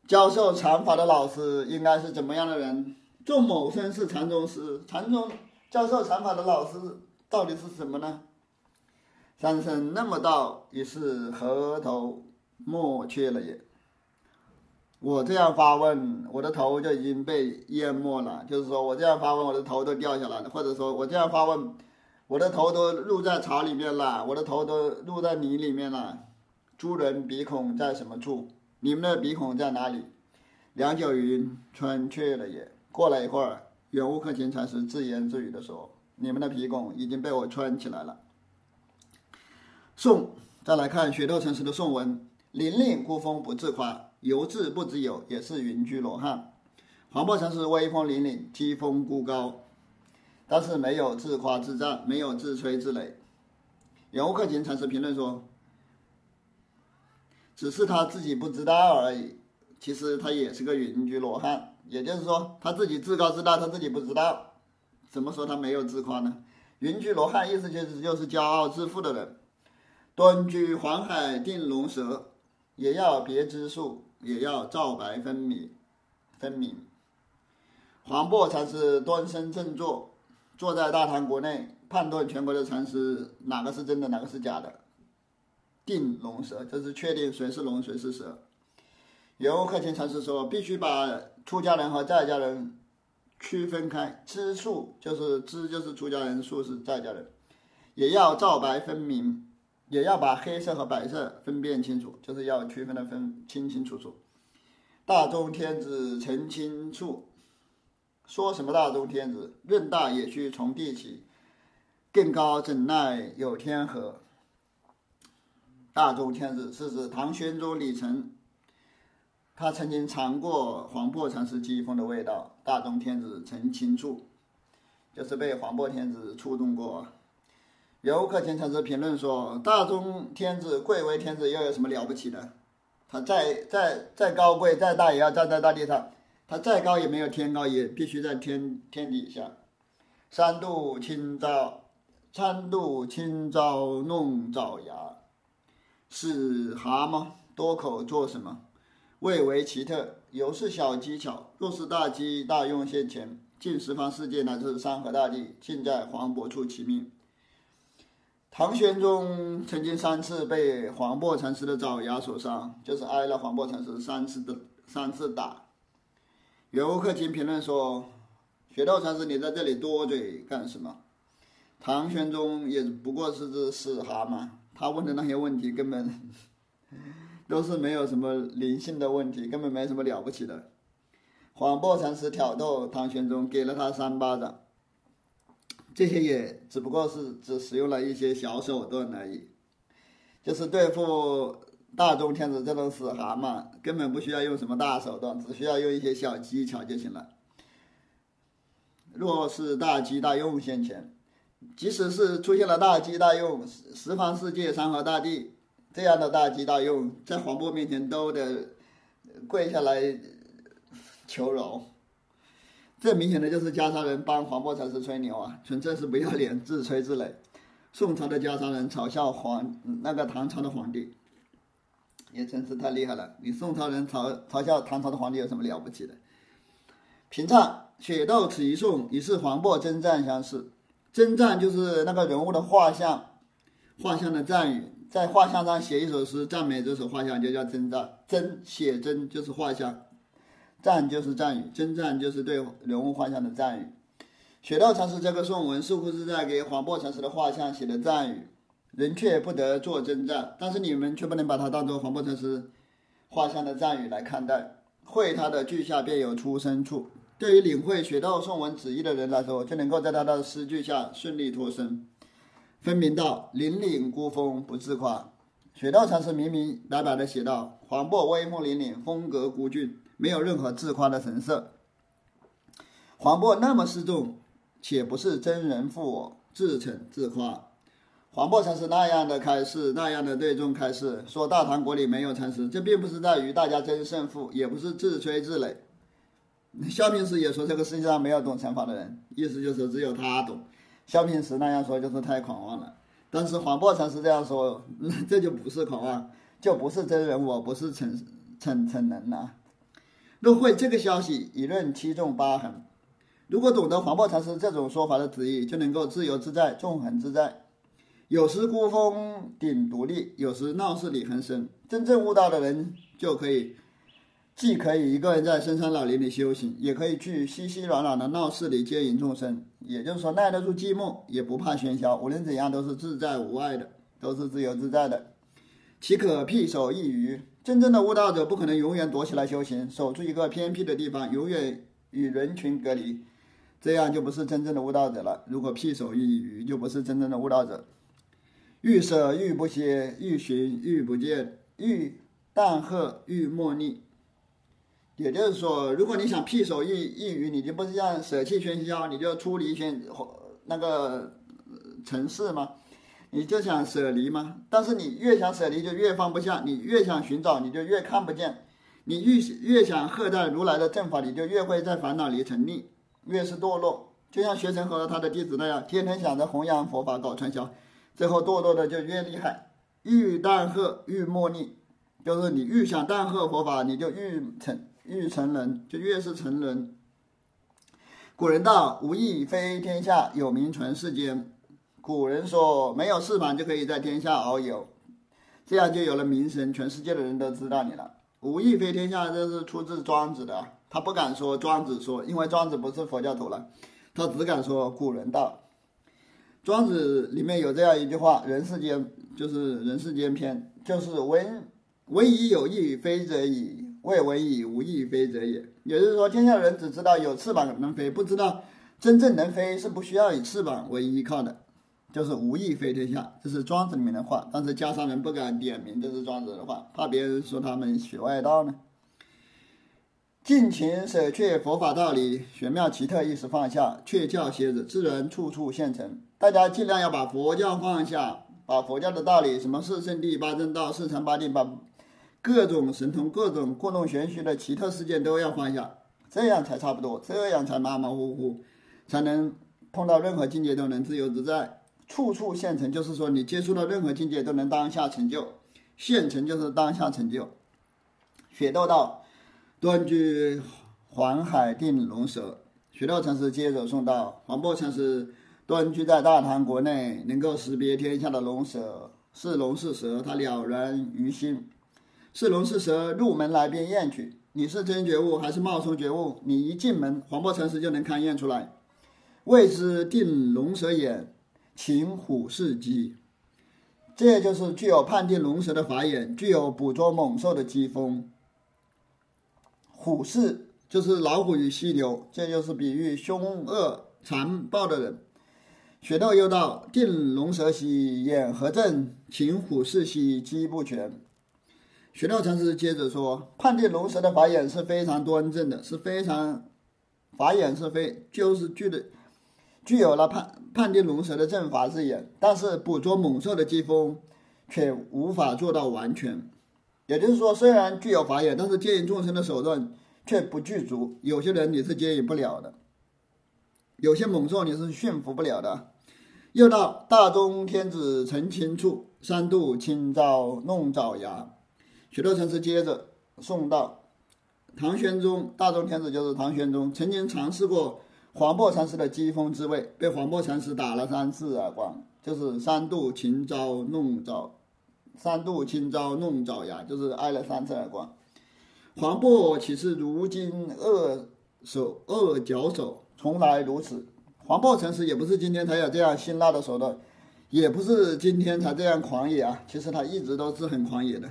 Speaker 1: 教授禅法的老师应该是怎么样的人？做某生是禅宗师，禅宗教授禅法的老师到底是什么呢？三生那么道，已是河头莫缺了也。我这样发问，我的头就已经被淹没了。就是说我这样发问，我的头都掉下来了；或者说我这样发问，我的头都入在草里面了，我的头都入在泥里面了。诸人鼻孔在什么处？你们的鼻孔在哪里？良久云穿却了也。过了一会儿，远悟克勤禅师自言自语的说：“你们的鼻孔已经被我穿起来了。”宋，再来看雪窦禅师的宋文：凛凛孤峰不自夸，犹自不知有，也是云居罗汉。黄檗禅师威风凛凛，击风孤高，但是没有自夸自赞，没有自吹自擂。永悟克勤禅师评论说：“只是他自己不知道而已，其实他也是个云居罗汉。也就是说，他自己自高自大，他自己不知道。怎么说他没有自夸呢？云居罗汉意思就是就是骄傲自负的人。”端居黄海定龙蛇，也要别之术，也要照白分明。分明。黄檗禅师端身正坐，坐在大唐国内，判断全国的禅师哪个是真的，哪个是假的。定龙蛇，这是确定谁是龙，谁是蛇。有克勤禅师说，必须把出家人和在家人区分开，知数就是知就是出家人，数是在家人，也要照白分明。也要把黑色和白色分辨清楚，就是要区分的分清清楚楚。大中天子澄清处，说什么大中天子？任大也须从地起，更高怎奈有天河？大中天子是指唐玄宗李成，他曾经尝过黄檗禅师机锋的味道。大中天子澄清处，就是被黄檗天子触动过。游客经常是评论说：“大中天子贵为天子，又有什么了不起的？他再再再高贵再大，也要站在大地上；他再高也没有天高，也必须在天天底下。三度清朝，三度清朝弄爪牙，是蛤蟆多口做什么？未为奇特，有是小技巧。若是大机大用现前，尽十方世界乃至山河大地，尽在黄渤处其命。”唐玄宗曾经三次被黄檗禅师的爪牙所伤，就是挨了黄檗禅师三次的三次打。袁悟克勤评论说：“雪道禅师，你在这里多嘴干什么？”唐玄宗也不过是只死蛤蟆，他问的那些问题根本都是没有什么灵性的问题，根本没什么了不起的。黄檗禅师挑逗唐玄宗，给了他三巴掌。这些也只不过是只使用了一些小手段而已，就是对付大中天子这种死蛤蟆，根本不需要用什么大手段，只需要用一些小技巧就行了。若是大机大用现前，即使是出现了大机大用，十方世界、山河大地这样的大机大用，在黄渤面前都得跪下来求饶。这明显的就是袈裟人帮黄渤禅师吹牛啊，纯粹是不要脸、自吹自擂。宋朝的袈裟人嘲笑皇那个唐朝的皇帝，也真是太厉害了。你宋朝人嘲嘲笑唐朝的皇帝有什么了不起的？平唱雪窦此一颂，已是黄渤征赞相似。征赞就是那个人物的画像，画像的赞语，在画像上写一首诗赞美这首画像，就叫征赞。征写真就是画像。赞就是赞语，真赞就是对人物画像的赞语。雪道禅师这个颂文似乎是在给黄檗禅师的画像写的赞语，人却不得做真赞。但是你们却不能把它当做黄檗禅师画像的赞语来看待，会他的句下便有出生处。对于领会雪道颂文旨意的人来说，就能够在他的诗句下顺利脱身。分明道：凛凛孤峰不自夸。雪道禅师明明白白的写道：黄檗威风凛凛，风格孤峻。没有任何自夸的神色。黄渤那么示众，且不是真人负我，自逞自夸。黄渤禅师那样的开示，那样的对众开示，说大唐国里没有禅师，这并不是在于大家争胜负，也不是自吹自擂。萧平时也说这个世界上没有懂禅法的人，意思就是只有他懂。萧平时那样说就是太狂妄了，但是黄渤禅师这样说，(laughs) 这就不是狂妄，就不是真人我，不是逞逞逞能了。若会这个消息，一论七纵八横。如果懂得黄檗禅师这种说法的旨意，就能够自由自在、纵横自在。有时孤峰顶独立，有时闹市里横生。真正悟道的人，就可以既可以一个人在深山老林里修行，也可以去熙熙攘攘的闹市里接引众生。也就是说，耐得住寂寞，也不怕喧嚣。无论怎样，都是自在无碍的，都是自由自在的。岂可辟手一隅？真正的悟道者不可能永远躲起来修行，守住一个偏僻的地方，永远与人群隔离，这样就不是真正的悟道者了。如果僻守一隅，就不是真正的悟道者。欲舍欲不歇，欲寻欲不见，欲淡赫欲莫逆。也就是说，如果你想僻守一一隅，你就不是要舍弃喧嚣，你就出离喧那个城市吗？你就想舍离吗？但是你越想舍离，就越放不下；你越想寻找，你就越看不见；你越越想喝在如来的正法你，就越会在烦恼里沉溺，越是堕落。就像学成和他的弟子那样，天天想着弘扬佛法、搞传销，最后堕落的就越厉害。欲淡喝欲莫逆，就是你愈想淡喝佛法，你就愈成愈成人，就越是成人。古人道：“无义非天下，有名传世间。”古人说，没有翅膀就可以在天下遨游，这样就有了名声，全世界的人都知道你了。无翼飞天下，这是出自庄子的，他不敢说，庄子说，因为庄子不是佛教徒了，他只敢说古人道。庄子里面有这样一句话：“人世间就是人世间篇，就是闻闻以有翼飞则已；未闻以无翼飞则也。”也就是说，天下人只知道有翅膀能飞，不知道真正能飞是不需要以翅膀为依靠的。就是无意非天下，这是庄子里面的话，但是家商人不敢点名这是庄子的话，怕别人说他们学外道呢。尽情舍却佛法道理，玄妙奇特，意识放下，却教蝎子，自然处处现成。大家尽量要把佛教放下，把佛教的道理，什么四圣地、八正道、四禅八定，把各种神通、各种故弄玄虚的奇特事件都要放下，这样才差不多，这样才马马虎虎，才能碰到任何境界都能自由自在。处处现成，就是说你接触到任何境界都能当下成就，现成就是当下成就。雪窦道，端居黄海定龙蛇。雪窦禅师接着送道：黄檗禅师端居在大唐国内，能够识别天下的龙蛇，是龙是蛇，他了然于心。是龙是蛇，入门来便验取。你是真觉悟还是冒充觉悟？你一进门，黄檗禅师就能勘验出来。未知定龙蛇眼。擒虎视机，这就是具有判定龙蛇的法眼，具有捕捉猛兽的机锋。虎视就是老虎与犀牛，这就是比喻凶恶残暴的人。雪道又道：“定龙蛇兮，眼何正；擒虎视兮，机不全。”雪道禅师接着说：“判定龙蛇的法眼是非常端正的，是非常法眼是非就是具的具有了判判定龙蛇的正法之眼，但是捕捉猛兽的机锋却无法做到完全。也就是说，虽然具有法眼，但是接引众生的手段。”却不具足，有些人你是接引不了的，有些猛兽你是驯服不了的。又到大中天子成亲处，三度清照弄爪牙。许多禅师接着送到唐玄宗，大中天子就是唐玄宗，曾经尝试过黄檗禅师的机锋之位，被黄檗禅师打了三次耳光，就是三度清招弄爪，三度清招弄爪牙，就是挨了三次耳光。黄渤岂是如今恶手恶脚手，从来如此。黄渤禅师也不是今天才有这样辛辣的手段，也不是今天才这样狂野啊。其实他一直都是很狂野的。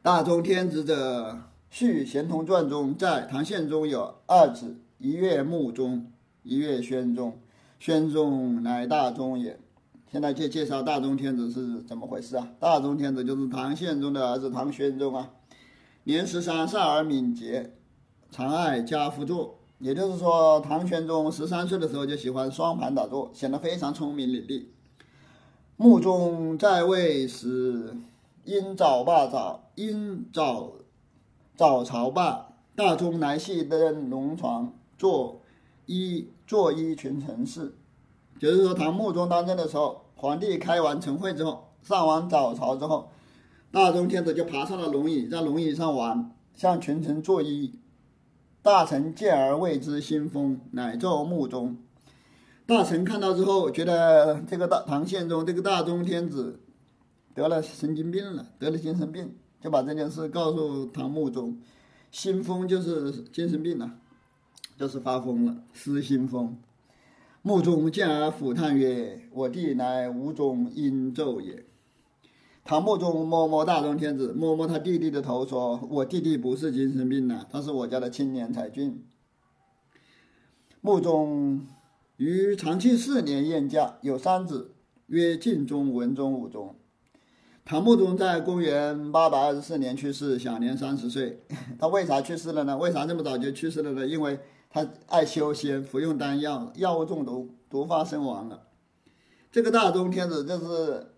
Speaker 1: 大中天子者，《续贤通传》中在唐宪宗有二子，一月穆宗，一月宣宗。宣宗乃大宗也。现在介介绍大中天子是怎么回事啊？大中天子就是唐宪宗的儿子唐宣宗啊。年十三，善而敏捷，常爱家夫坐。也就是说，唐玄宗十三岁的时候就喜欢双盘打坐，显得非常聪明伶俐。穆宗在位时，因早罢早，因早早朝罢，大中来系登龙床，坐一坐一群臣事。就是说，唐穆宗当政的时候，皇帝开完晨会之后，上完早朝之后。大中天子就爬上了龙椅，在龙椅上玩，向群臣作揖。大臣见而谓之新风，乃奏穆宗。大臣看到之后，觉得这个大唐宪宗这个大中天子得了神经病了，得了精神病，就把这件事告诉唐穆宗。新风就是精神病了，就是发疯了，失心疯。穆宗见而抚叹曰：“我弟乃吴中阴咒也。”唐穆宗摸摸大中天子，摸摸他弟弟的头，说：“我弟弟不是精神病呐，他是我家的青年才俊。”穆宗于长庆四年宴驾，有三子，曰晋中、文宗、武宗。唐穆宗在公元八百二十四年去世，享年三十岁。(laughs) 他为啥去世了呢？为啥这么早就去世了呢？因为他爱修仙，服用丹药，药物中毒，毒发身亡了。这个大中天子就是。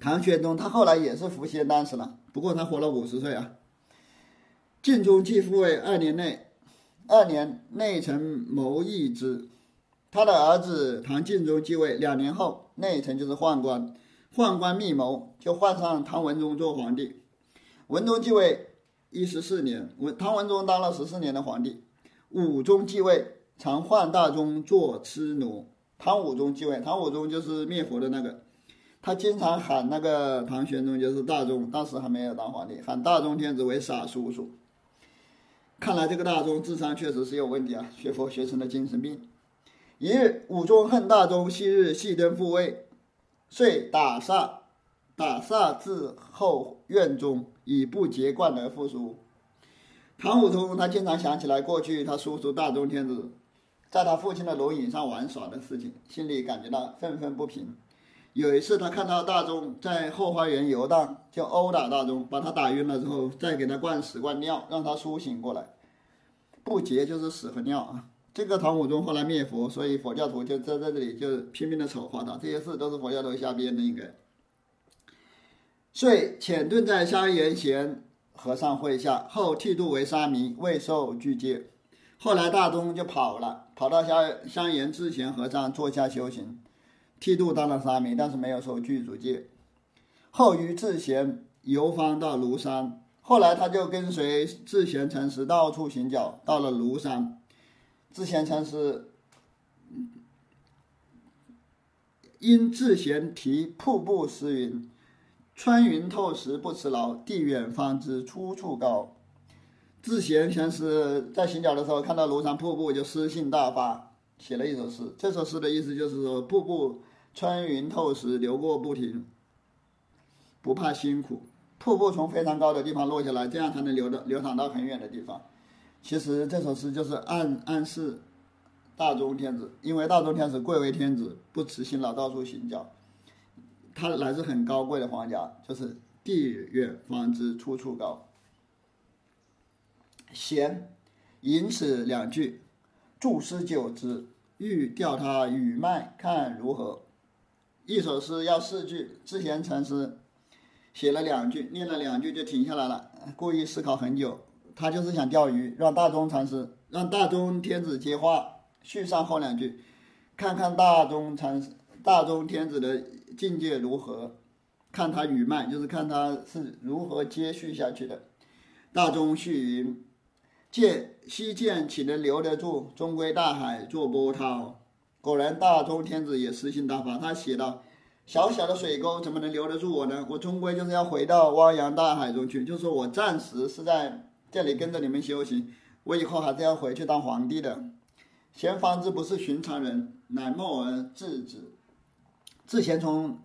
Speaker 1: 唐玄宗他后来也是服仙丹死了，不过他活了五十岁啊。晋中继父位二年内，二年内臣谋议之，他的儿子唐敬宗继位，两年后内臣就是宦官，宦官密谋就换上唐文宗做皇帝。文宗继位一十四年，文唐文宗当了十四年的皇帝。武宗继位，常换大宗做痴奴。唐武宗继位，唐武宗就是灭佛的那个。他经常喊那个唐玄宗，就是大宗，当时还没有当皇帝，喊大宗天子为傻叔叔。看来这个大宗智商确实是有问题啊，学佛学成了精神病。一日，武宗恨大宗昔日戏登复位，遂打煞，打煞至后院中，以不结冠而复书。唐武宗他经常想起来过去他叔叔大中天子在他父亲的龙椅上玩耍的事情，心里感觉到愤愤不平。有一次，他看到大钟在后花园游荡，就殴打大钟，把他打晕了之后，再给他灌屎灌尿，让他苏醒过来。不洁就是屎和尿啊！这个唐武宗后来灭佛，所以佛教徒就在在这里就拼命的丑化他，这些事都是佛教徒瞎编的，应该。遂遣遁在香严贤和尚会下，后剃度为沙弥，未受具戒。后来大钟就跑了，跑到香香严智贤和尚坐下修行。剃度当了沙弥，但是没有受具足戒。后于智贤游方到庐山，后来他就跟随智贤禅师到处行脚，到了庐山。智贤禅师因智贤题瀑布诗云：“穿云透石不辞劳，地远方知出处高。”智贤先师在行脚的时候看到庐山瀑布，就诗兴大发，写了一首诗。这首诗的意思就是说，瀑布。穿云透石，流过不停，不怕辛苦。瀑布从非常高的地方落下来，这样才能流的流淌到很远的地方。其实这首诗就是暗暗示大中天子，因为大中天子贵为天子，不辞辛劳到处行脚，他来自很高贵的皇家，就是地远方知处处高。贤，引此两句，注诗九之，欲调他语脉，看如何？一首诗要四句，智贤禅师写了两句，念了两句就停下来了，故意思考很久。他就是想钓鱼，让大中禅师，让大中天子接话，续上后两句，看看大中禅师、大中天子的境界如何，看他语脉，就是看他是如何接续下去的。大中续云。见西涧岂能留得住？终归大海作波涛。果然，大中天子也私心大发，他写道：“小小的水沟怎么能留得住我呢？我终归就是要回到汪洋大海中去。就是我暂时是在这里跟着你们修行，我以后还是要回去当皇帝的。”贤方之不是寻常人，乃默而制止。之前从。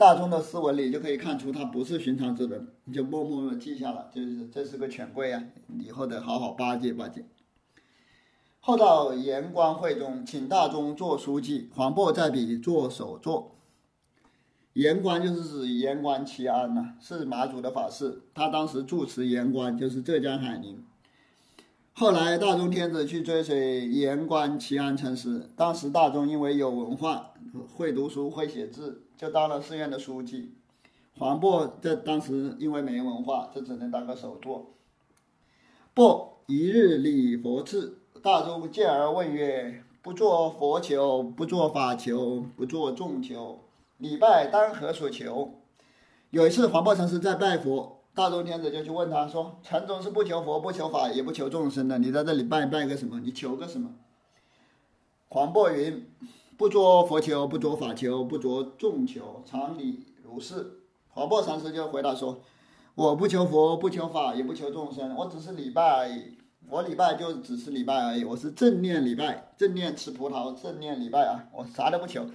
Speaker 1: 大众的诗文里就可以看出他不是寻常之人，你就默默的记下了，就是这是个权贵啊，以后得好好巴结巴结。后到言官会中，请大中做书记，黄渤在笔做首座。言官就是指言官齐安呐，是马祖的法师，他当时住持言官就是浙江海宁。后来大中天子去追随言官齐安禅师，当时大中因为有文化，会读书会写字。就当了寺院的书记，黄渤在当时因为没文化，就只能当个首座。不一日礼佛次，大众见而问曰：“不做佛求，不做法求，不做众求，礼拜当何所求？”有一次，黄渤禅师在拜佛，大众天子就去问他说：“禅宗是不求佛，不求法，也不求众生的，你在这里拜拜个什么？你求个什么？”黄渤云。不着佛求，不着法求，不着众求，常理如是。黄檗禅师就回答说：“我不求佛，不求法，也不求众生，我只是礼拜而已。我礼拜就只是礼拜而已，我是正念礼拜，正念吃葡萄，正念礼拜啊！我啥都不求。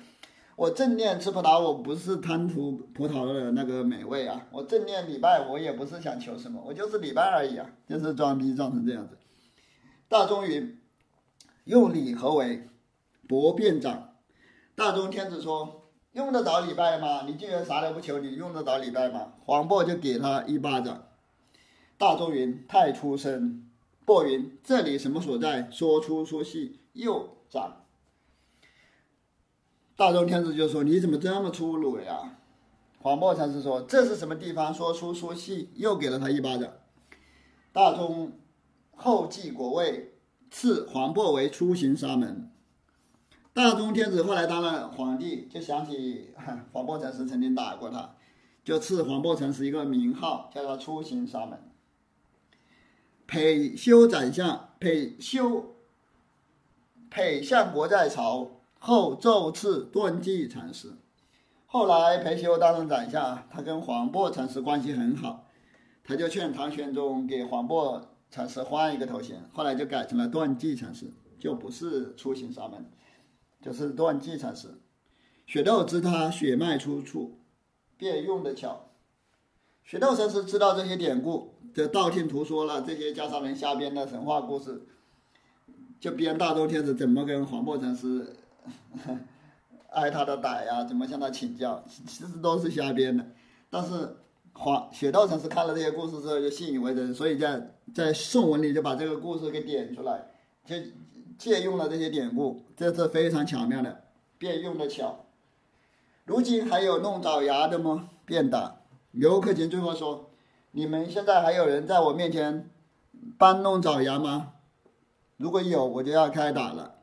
Speaker 1: 我正念吃葡萄，我不是贪图葡萄的那个美味啊！我正念礼拜，我也不是想求什么，我就是礼拜而已啊！就是装逼装成这样子。大中云：用礼何为？薄辩长。大中天子说：“用得着礼拜吗？你既然啥都不求，你用得着礼拜吗？”黄渤就给他一巴掌。大中云：“太出声。”薄云：“这里什么所在？说粗说细。”又长。大中天子就说：“你怎么这么粗鲁呀？”黄渤禅师说：“这是什么地方？说粗说细。”又给了他一巴掌。大中后继国位，赐黄渤为出行沙门。大中天子后来当了皇帝，就想起黄檗禅师曾经打过他，就赐黄檗禅师一个名号，叫他出行沙门。裴修宰相，裴修，裴相国在朝后，奏赐断际禅师。后来裴修当了宰相，他跟黄檗禅师关系很好，他就劝唐玄宗给黄檗禅师换一个头衔，后来就改成了断际禅师，就不是出行沙门。就是断际禅师，雪窦知他血脉出处，便用的巧。雪窦禅师知道这些典故，就道听途说了这些家常人瞎编的神话故事，就编大周天子怎么跟黄檗禅师 (laughs) 挨他的打呀，怎么向他请教，其实都是瞎编的。但是黄雪道禅师看了这些故事之后就信以为真，所以在在宋文里就把这个故事给点出来，就。借用了这些典故，这是非常巧妙的，变用的巧。如今还有弄爪牙的吗？便打。刘克勤最后说：“你们现在还有人在我面前搬弄爪牙吗？如果有，我就要开打了。”